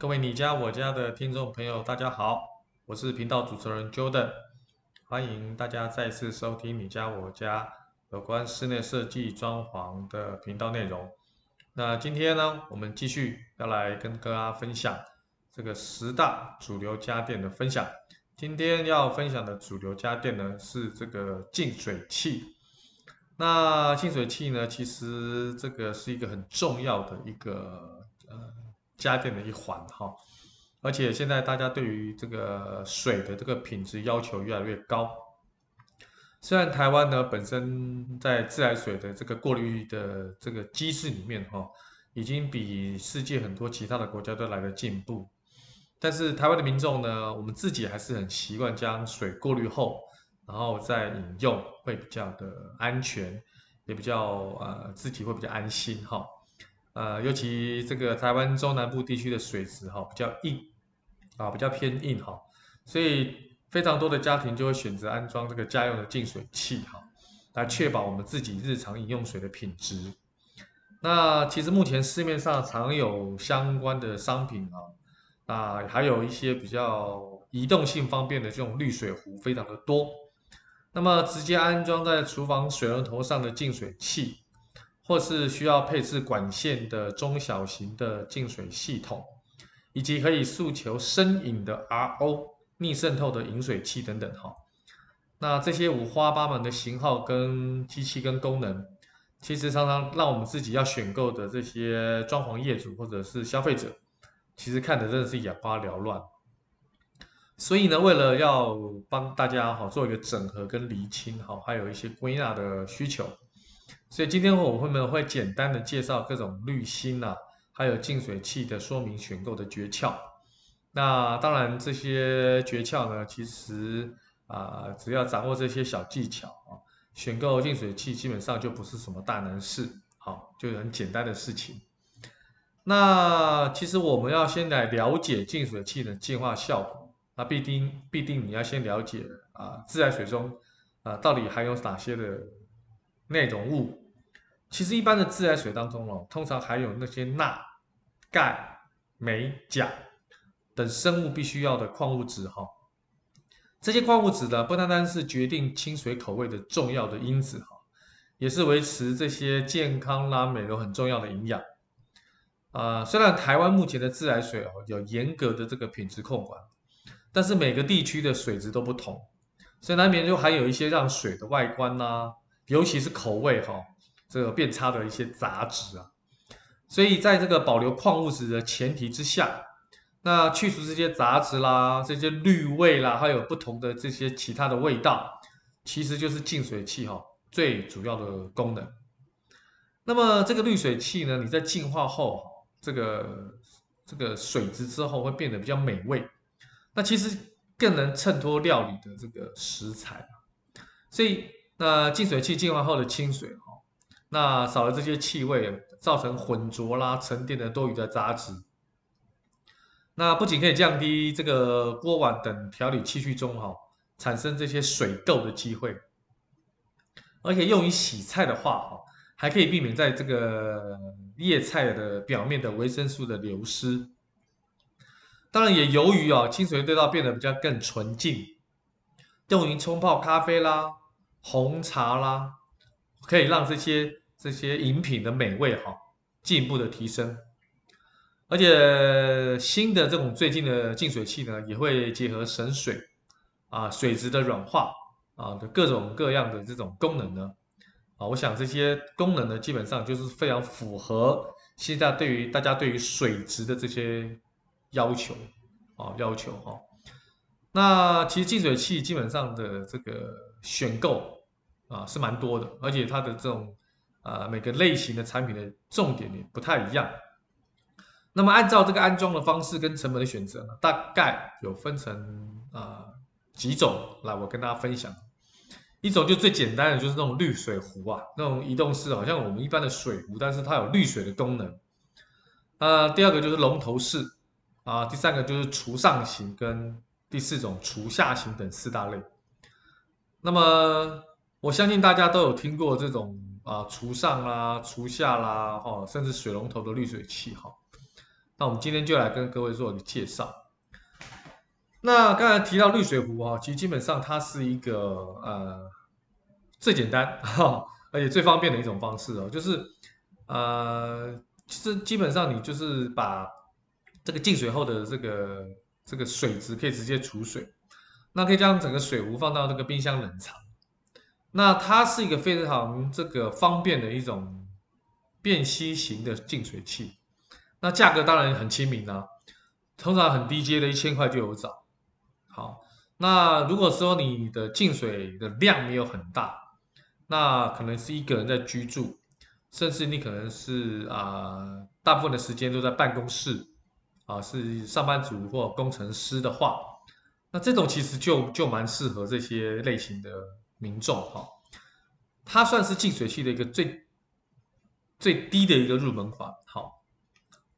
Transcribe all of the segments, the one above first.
各位你家我家的听众朋友，大家好，我是频道主持人 Jordan，欢迎大家再次收听你家我家有关室内设计装潢的频道内容。那今天呢，我们继续要来跟大家分享这个十大主流家电的分享。今天要分享的主流家电呢，是这个净水器。那净水器呢，其实这个是一个很重要的一个。家电的一环哈，而且现在大家对于这个水的这个品质要求越来越高。虽然台湾呢本身在自来水的这个过滤的这个机制里面哈，已经比世界很多其他的国家都来得进步，但是台湾的民众呢，我们自己还是很习惯将水过滤后，然后再饮用，会比较的安全，也比较呃自己会比较安心哈。呃，尤其这个台湾中南部地区的水质哈比较硬，啊比较偏硬哈，所以非常多的家庭就会选择安装这个家用的净水器哈，来确保我们自己日常饮用水的品质。那其实目前市面上常有相关的商品啊，啊还有一些比较移动性方便的这种滤水壶非常的多。那么直接安装在厨房水龙头上的净水器。或是需要配置管线的中小型的净水系统，以及可以诉求深饮的 RO 逆渗透的饮水器等等哈。那这些五花八门的型号跟机器跟功能，其实常常让我们自己要选购的这些装潢业主或者是消费者，其实看的真的是眼花缭乱。所以呢，为了要帮大家哈做一个整合跟厘清哈，还有一些归纳的需求。所以今天我会们会简单的介绍各种滤芯啊，还有净水器的说明选购的诀窍。那当然这些诀窍呢，其实啊、只要掌握这些小技巧啊，选购净水器基本上就不是什么大难事，好，就是很简单的事情。那其实我们要先来了解净水器的净化效果，那必定必定你要先了解啊，自来水中啊到底含有哪些的。内容物，其实一般的自来水当中哦，通常含有那些钠、钙、镁、钾等生物必须要的矿物质哈。这些矿物质呢，不单单是决定清水口味的重要的因子哈，也是维持这些健康啦、美容很重要的营养。啊，虽然台湾目前的自来水哦有严格的这个品质控管，但是每个地区的水质都不同，所以难免就含有一些让水的外观呐、尤其是口味哈，这个变差的一些杂质啊，所以在这个保留矿物质的前提之下，那去除这些杂质啦、这些滤味啦，还有不同的这些其他的味道，其实就是净水器哈最主要的功能。那么这个滤水器呢，你在净化后，这个这个水质之后会变得比较美味，那其实更能衬托料理的这个食材，所以。那净水器净化后的清水哈，那少了这些气味，造成混浊啦、沉淀的多余的杂质。那不仅可以降低这个锅碗等调理器具中哈产生这些水垢的机会，而且用于洗菜的话哈，还可以避免在这个叶菜的表面的维生素的流失。当然，也由于啊清水味道变得比较更纯净，用于冲泡咖啡啦。红茶啦，可以让这些这些饮品的美味哈进一步的提升，而且新的这种最近的净水器呢，也会结合省水啊、水质的软化啊的各种各样的这种功能呢啊，我想这些功能呢，基本上就是非常符合现在对于大家对于水质的这些要求啊要求哈。那其实净水器基本上的这个选购啊是蛮多的，而且它的这种啊每个类型的产品的重点也不太一样。那么按照这个安装的方式跟成本的选择呢，大概有分成啊几种来，我跟大家分享。一种就最简单的就是那种滤水壶啊，那种移动式，好像我们一般的水壶，但是它有滤水的功能。啊，第二个就是龙头式啊，第三个就是厨上型跟。第四种厨下型等四大类，那么我相信大家都有听过这种啊厨上啦、厨下啦，哈，甚至水龙头的滤水器哈。那我们今天就来跟各位做一个介绍。那刚才提到滤水壶哈，其实基本上它是一个呃最简单哈，而且最方便的一种方式哦，就是呃其实基本上你就是把这个进水后的这个这个水质可以直接储水，那可以将整个水壶放到这个冰箱冷藏。那它是一个非常这个方便的一种便携型的净水器，那价格当然很亲民啊，通常很低阶的一千块就有找。好，那如果说你的净水的量没有很大，那可能是一个人在居住，甚至你可能是啊、大部分的时间都在办公室啊，是上班族或工程师的话，那这种其实就就蛮适合这些类型的。民众哈，它算是净水器的一个最最低的一个入门款。好，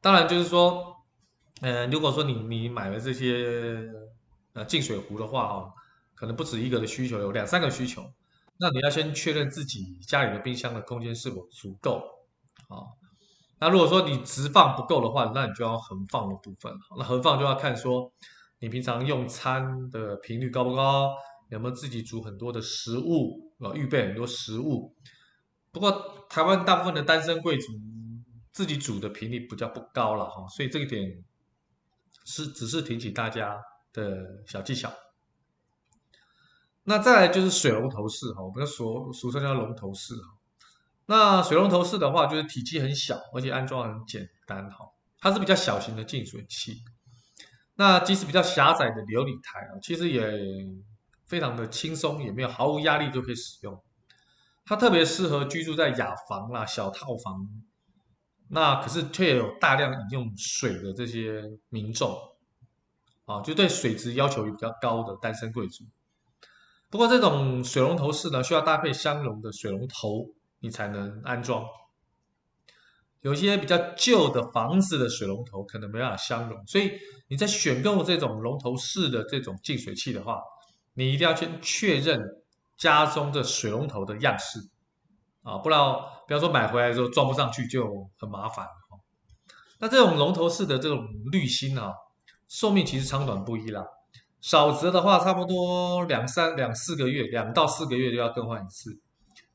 当然就是说，嗯，如果说你你买了这些呃净水壶的话哦，可能不止一个的需求，有两三个需求，那你要先确认自己家里的冰箱的空间是否足够啊。那如果说你直放不够的话，那你就要横放的部分。那横放就要看说你平常用餐的频率高不高。有没有自己煮很多的食物啊？预备很多食物。不过台湾大部分的单身贵族自己煮的频率比较不高了哈，所以这一点是只是提醒大家的小技巧。那再来就是水龙头式哈，我们俗俗称叫龙头式哈。那水龙头式的话，就是体积很小，而且安装很简单哈。它是比较小型的净水器。那即使比较狭窄的琉璃台啊，其实也。非常的轻松，也没有毫无压力就可以使用。它特别适合居住在雅房啦、小套房，那可是却有大量饮用水的这些民众啊，就对水质要求也比较高的单身贵族。不过这种水龙头式呢，需要搭配相容的水龙头，你才能安装。有些比较旧的房子的水龙头可能没办法相容，所以你在选购这种龙头式的这种净水器的话，你一定要先确认家中的水龙头的样式啊，不然比方说买回来之后装不上去就很麻烦。那这种龙头式的这种滤芯啊，寿命其实长短不一啦，少则的话差不多两三两四个月，两到四个月就要更换一次；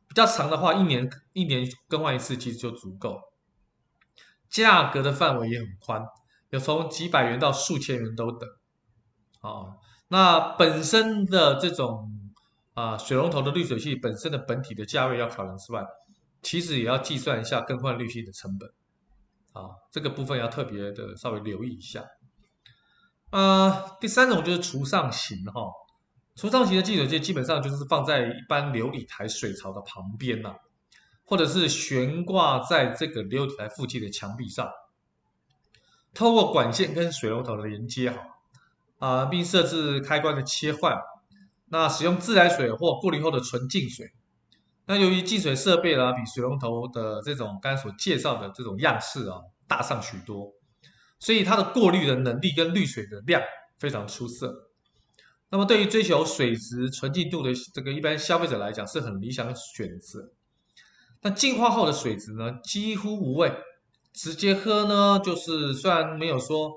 比较长的话，一年一年更换一次其实就足够。价格的范围也很宽，有从几百元到数千元都等啊。那本身的这种啊、水龙头的滤水器本身的本体的价位要考量之外，其实也要计算一下更换滤芯的成本啊，这个部分要特别的稍微留意一下。啊、第三种就是除上型哈，厨上型的净水器基本上就是放在一般琉璃台水槽的旁边呐、或者是悬挂在这个流体台附近的墙壁上，透过管线跟水龙头的连接哈。啊，并设置开关的切换。那使用自来水或过滤后的纯净水。那由于净水设备呢，比水龙头的这种刚才所介绍的这种样式啊大上许多，所以它的过滤的能力跟滤水的量非常出色。那么对于追求水质纯净度的这个一般消费者来讲，是很理想的选择。那净化后的水质呢，几乎无味，直接喝呢，就是虽然没有说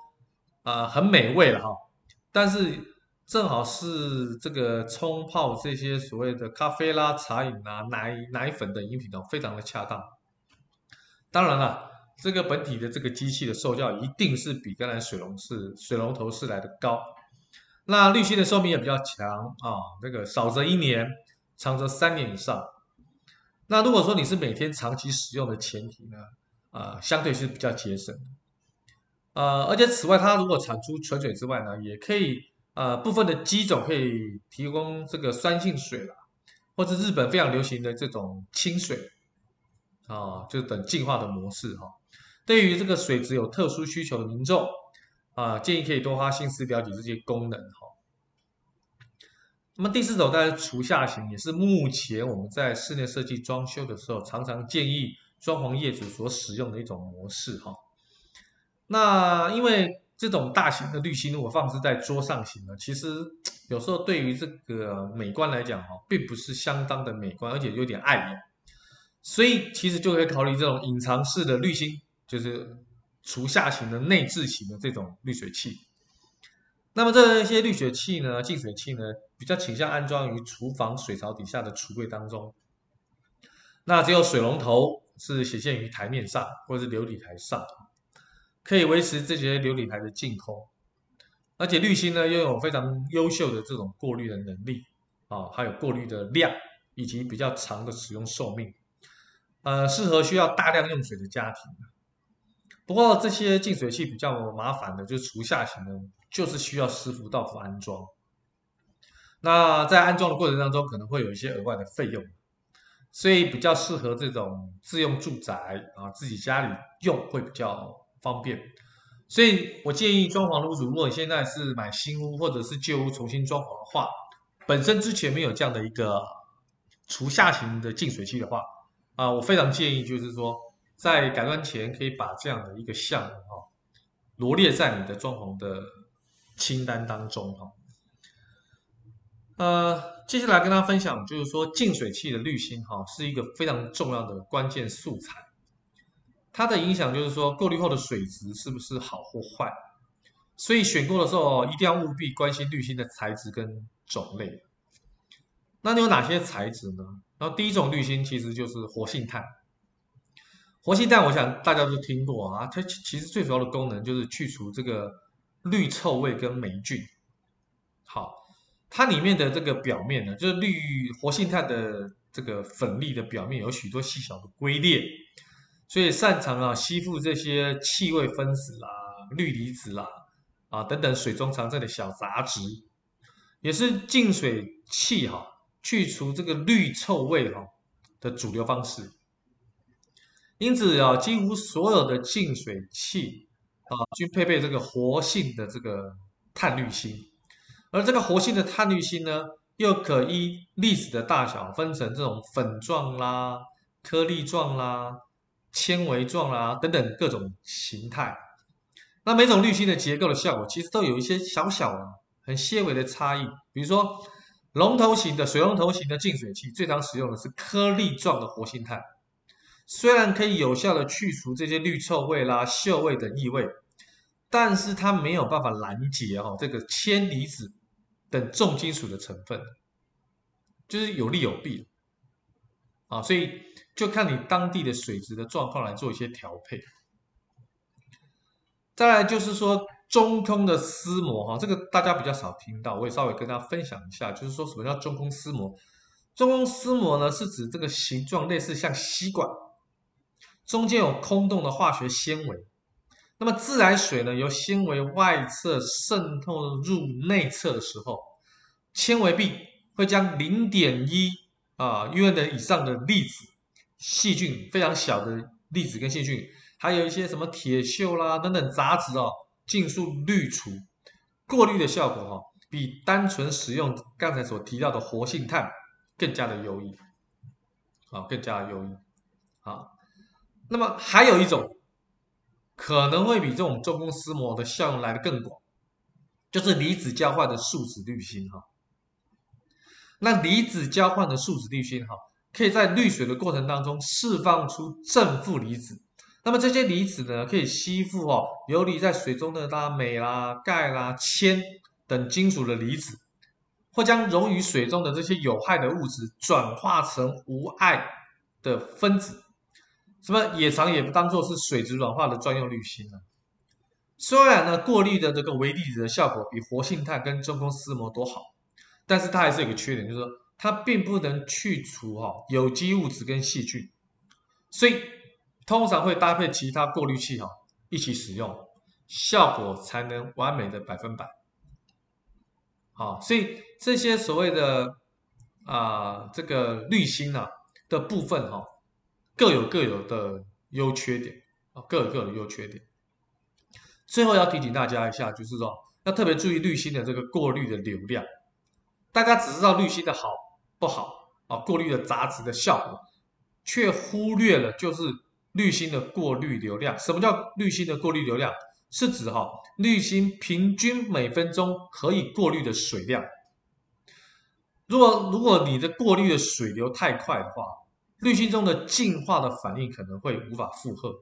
啊、很美味了哈。但是正好是这个冲泡这些所谓的咖啡啦、茶饮啊、奶奶粉等饮品都非常的恰当。当然了，这个本体的这个机器的售价一定是比刚才水龙式水龙头式来的高。那滤芯的寿命也比较强啊，这个少则一年，长则三年以上。那如果说你是每天长期使用的前提呢，啊，相对是比较节省。呃，而且此外，它如果产出纯水之外呢，也可以呃部分的机种可以提供这个酸性水啦，或者日本非常流行的这种清水啊，就等净化的模式哈。对于这个水质有特殊需求的民众啊，建议可以多花心思了解这些功能哈。那么第四种，当然厨下型，也是目前我们在室内设计装修的时候常常建议装潢业主所使用的一种模式哈。那因为这种大型的滤芯如果放置在桌上型呢，其实有时候对于这个美观来讲哈，并不是相当的美观，而且有点碍眼，所以其实就可以考虑这种隐藏式的滤芯，就是厨下型的内置型的这种滤水器。那么这些滤水器呢，净水器呢，比较倾向安装于厨房水槽底下的橱柜当中。那只有水龙头是显现于台面上或者是琉璃台上，可以维持这些琉璃台的净空。而且滤芯呢，拥有非常优秀的这种过滤的能力啊，还有过滤的量以及比较长的使用寿命，呃，适合需要大量用水的家庭。不过这些净水器比较麻烦的，就是厨下型的，就是需要师傅到府安装。那在安装的过程当中，可能会有一些额外的费用，所以比较适合这种自用住宅啊，自己家里用会比较方便。所以我建议装潢屋主，如果你现在是买新屋或者是旧屋重新装潢的话，本身之前没有这样的一个厨下型的净水器的话，啊，我非常建议就是说，在改装前可以把这样的一个项目哈罗列在你的装潢的清单当中哈。呃，接下来跟大家分享就是说净水器的滤芯哈是一个非常重要的关键素材。它的影响就是说，过滤后的水质是不是好或坏，所以选购的时候一定要务必关心滤芯的材质跟种类。那你有哪些材质呢？然后第一种滤芯其实就是活性炭。活性炭，我想大家都听过啊，它其实最主要的功能就是去除这个绿臭味跟霉菌。好，它里面的这个表面呢，就是滤活性炭的这个粉粒的表面有许多细小的龟裂。所以擅长啊吸附这些气味分子啦、氯离子啦啊等等水中常在的小杂质，也是净水器哈去除这个氯臭味哈的主流方式。因此啊，几乎所有的净水器啊均配备这个活性的这个碳滤芯，而这个活性的碳滤芯呢，又可依粒子的大小分成这种粉状啦、颗粒状啦。纤维状啦、等等各种形态，那每种滤芯的结构的效果，其实都有一些小小的、很细微的差异。比如说，龙头型的水龙头型的净水器，最常使用的是颗粒状的活性炭，虽然可以有效的去除这些绿臭味啦、嗅味等异味，但是它没有办法拦截哈这个铅离子等重金属的成分，就是有利有弊啊，所以。就看你当地的水质的状况来做一些调配。再来就是说中空的丝膜哈，这个大家比较少听到，我也稍微跟大家分享一下，就是说什么叫中空丝膜？中空丝膜呢，是指这个形状类似像吸管，中间有空洞的化学纤维。那么自来水呢，由纤维外侧渗透入内侧的时候，纤维壁会将零点一啊 un 的以上的粒子。细菌非常小的粒子跟细菌，还有一些什么铁锈啦等等杂质哦，尽数滤除，过滤的效果哈、哦，比单纯使用刚才所提到的活性炭更加的优异，啊，更加的优异，啊，那么还有一种可能会比这种中空丝膜的效用来得更广，就是离子交换的树脂滤芯哈，那离子交换的树脂滤芯哈。可以在滤水的过程当中释放出正负离子，那么这些离子呢，可以吸附哦游离在水中的镍啦、钙啦、铅等金属的离子，或将溶于水中的这些有害的物质转化成无害的分子，什么也常也不当做是水质软化的专用滤芯呢。虽然呢，过滤的这个微粒子的效果比活性炭跟中空丝膜都好，但是它还是有个缺点，就是说。它并不能去除哈有机物质跟细菌，所以通常会搭配其他过滤器哈一起使用，效果才能完美的百分百。好，所以这些所谓的啊这个滤芯啊的部分哈各有各有的优缺点啊各有各的优缺点。最后要提醒大家一下，就是说要特别注意滤芯的这个过滤的流量，大家只知道滤芯的好。不好啊，过滤的杂质的效果，却忽略了就是滤芯的过滤流量。什么叫滤芯的过滤流量？是指哈滤芯平均每分钟可以过滤的水量。如果如果你的过滤的水流太快的话，滤芯中的净化的反应可能会无法负荷。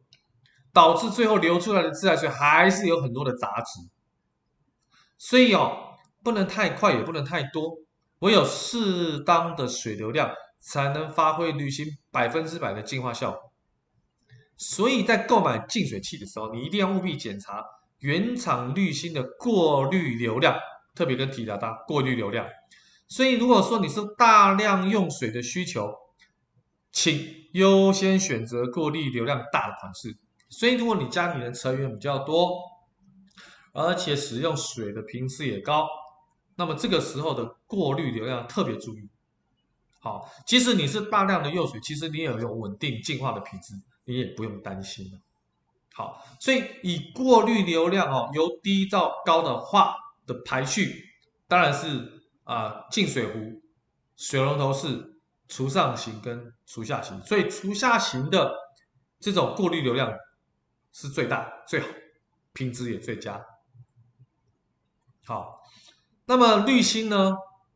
导致最后流出来的自来水还是有很多的杂质。所以哦，不能太快，也不能太多，唯有适当的水流量，才能发挥滤芯百分之百的净化效果。所以在购买净水器的时候，你一定要务必检查原厂滤芯的过滤流量，特别跟提到它过滤流量。所以如果说你是大量用水的需求，请优先选择过滤流量大的款式。所以如果你家里的成员比较多，而且使用水的频次也高，那么这个时候的过滤流量特别注意。好，即使你是大量的用水，其实你也有稳定净化的品质。你也不用担心了。好，所以以过滤流量哦，由低到高的话的排序，当然是啊净水壶、水龙头式、除上型跟除下型。所以除下型的这种过滤流量是最大最好，品质也最佳。好，那么滤芯呢，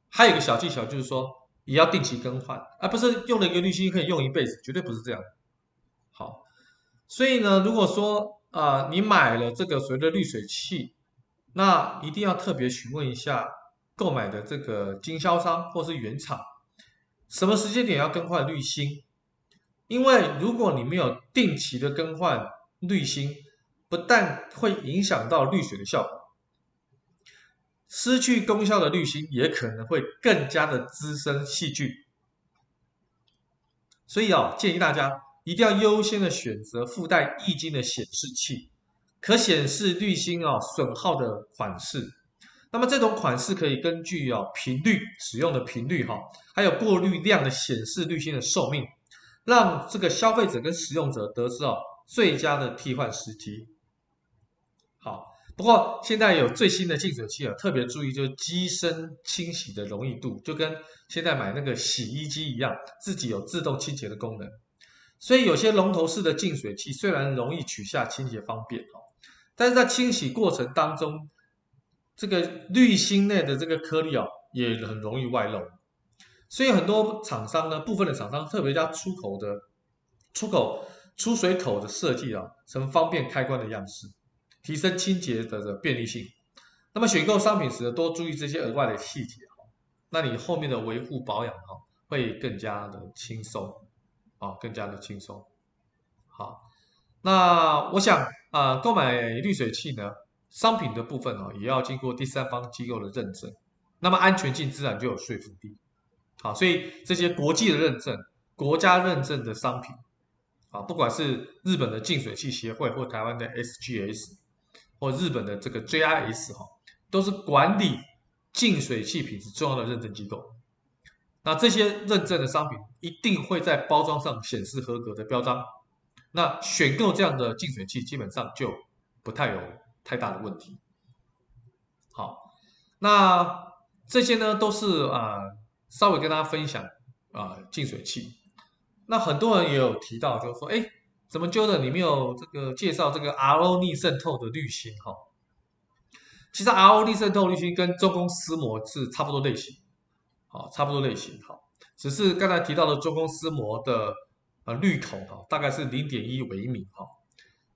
还有一个小技巧，就是说也要定期更换，而不是用了一个滤芯可以用一辈子，绝对不是这样。好，所以呢，如果说啊、你买了这个所谓的滤水器，那一定要特别询问一下购买的这个经销商或是原厂，什么时间点要更换滤芯？因为如果你没有定期的更换滤芯，不但会影响到滤水的效果，失去功效的滤芯也可能会更加的滋生细菌。所以啊、建议大家。一定要优先的选择附带液晶的显示器，可显示滤芯啊损耗的款式。那么这种款式可以根据啊频率使用的频率哈，还有过滤量的显示滤芯的寿命，让这个消费者跟使用者得知哦最佳的替换时机。好，不过现在有最新的净水器啊，特别注意就是机身清洗的容易度，就跟现在买那个洗衣机一样，自己有自动清洁的功能。所以有些龙头式的净水器虽然容易取下、清洁方便哦，但是在清洗过程当中，这个滤芯内的这个颗粒啊，也很容易外漏。所以很多厂商呢，部分的厂商特别加出口的出口出水口的设计啊，成方便开关的样式，提升清洁的的便利性。那么选购商品时，多注意这些额外的细节哈，那你后面的维护保养哈，会更加的轻松。啊，更加的轻松。好，那我想啊，购买滤水器呢，商品的部分啊，也要经过第三方机构的认证，那么安全性自然就有说服力。好，所以这些国际的认证、国家认证的商品，啊，不管是日本的净水器协会，或台湾的 SGS，或日本的这个 JIS 哈，都是管理净水器品质重要的认证机构。那这些认证的商品一定会在包装上显示合格的标章，那选购这样的净水器基本上就不太有太大的问题。好，那这些呢都是啊、稍微跟大家分享啊净、水器。那很多人也有提到，就是说，哎，怎么 Jordan 你没有这个介绍这个 RO 逆渗透的滤芯哈？其实 RO 逆渗透滤芯跟中空丝膜是差不多类型。好，差不多类型哈，只是刚才提到的中空丝膜的呃滤口哈，大概是零点一微米哈，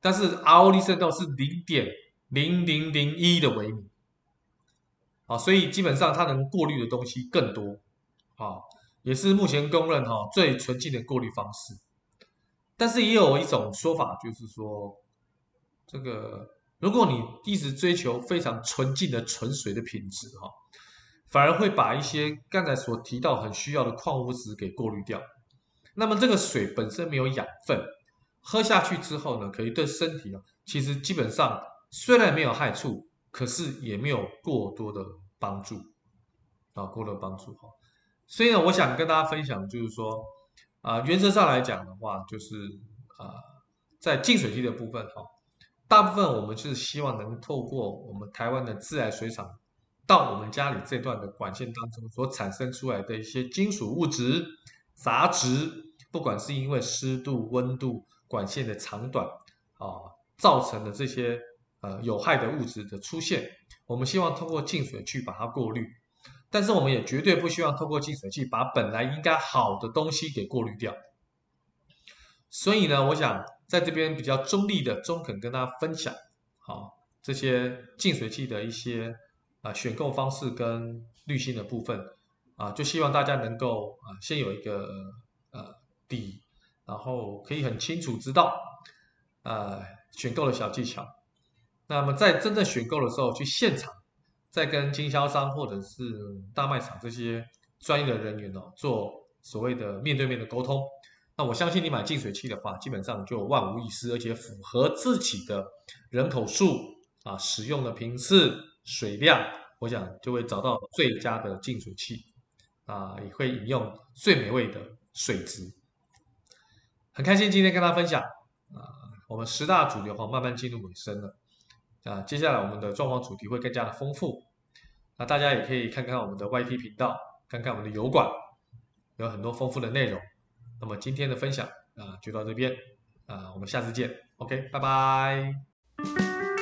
但是 RO 逆渗透是零点零零零一的微米，啊，所以基本上它能过滤的东西更多，啊，也是目前公认哈最纯净的过滤方式。但是也有一种说法，就是说，这个如果你一直追求非常纯净的纯水的品质哈。反而会把一些刚才所提到很需要的矿物质给过滤掉。那么这个水本身没有养分，喝下去之后呢，可以对身体啊，其实基本上虽然没有害处，可是也没有过多的帮助啊，过多的帮助哈。所以呢，我想跟大家分享，就是说啊，原则上来讲的话，就是啊，在净水器的部分哈，大部分我们是希望能透过我们台湾的自来水厂。到我们家里这段的管线当中所产生出来的一些金属物质、杂质，不管是因为湿度、温度、管线的长短啊，造成的这些呃有害的物质的出现，我们希望通过净水器把它过滤，但是我们也绝对不希望通过净水器把本来应该好的东西给过滤掉。所以呢，我想在这边比较中立的、中肯跟大家分享，好这些净水器的一些啊选购方式跟滤芯的部分啊，就希望大家能够啊先有一个呃底，然后可以很清楚知道啊选购的小技巧。那么在真正选购的时候，去现场再跟经销商或者是大卖场这些专业的人员哦做所谓的面对面的沟通。那我相信你买净水器的话，基本上就万无一失，而且符合自己的人口数啊，使用的频次、水量，我想就会找到最佳的净水器啊，也会饮用最美味的水质。很开心今天跟大家分享啊，我们十大主流哈慢慢进入尾声了。啊，接下来我们的状况主题会更加的丰富，那大家也可以看看我们的 YT 频道，看看我们的油管，有很多丰富的内容。那么今天的分享啊，就到这边啊，我们下次见，OK，拜拜。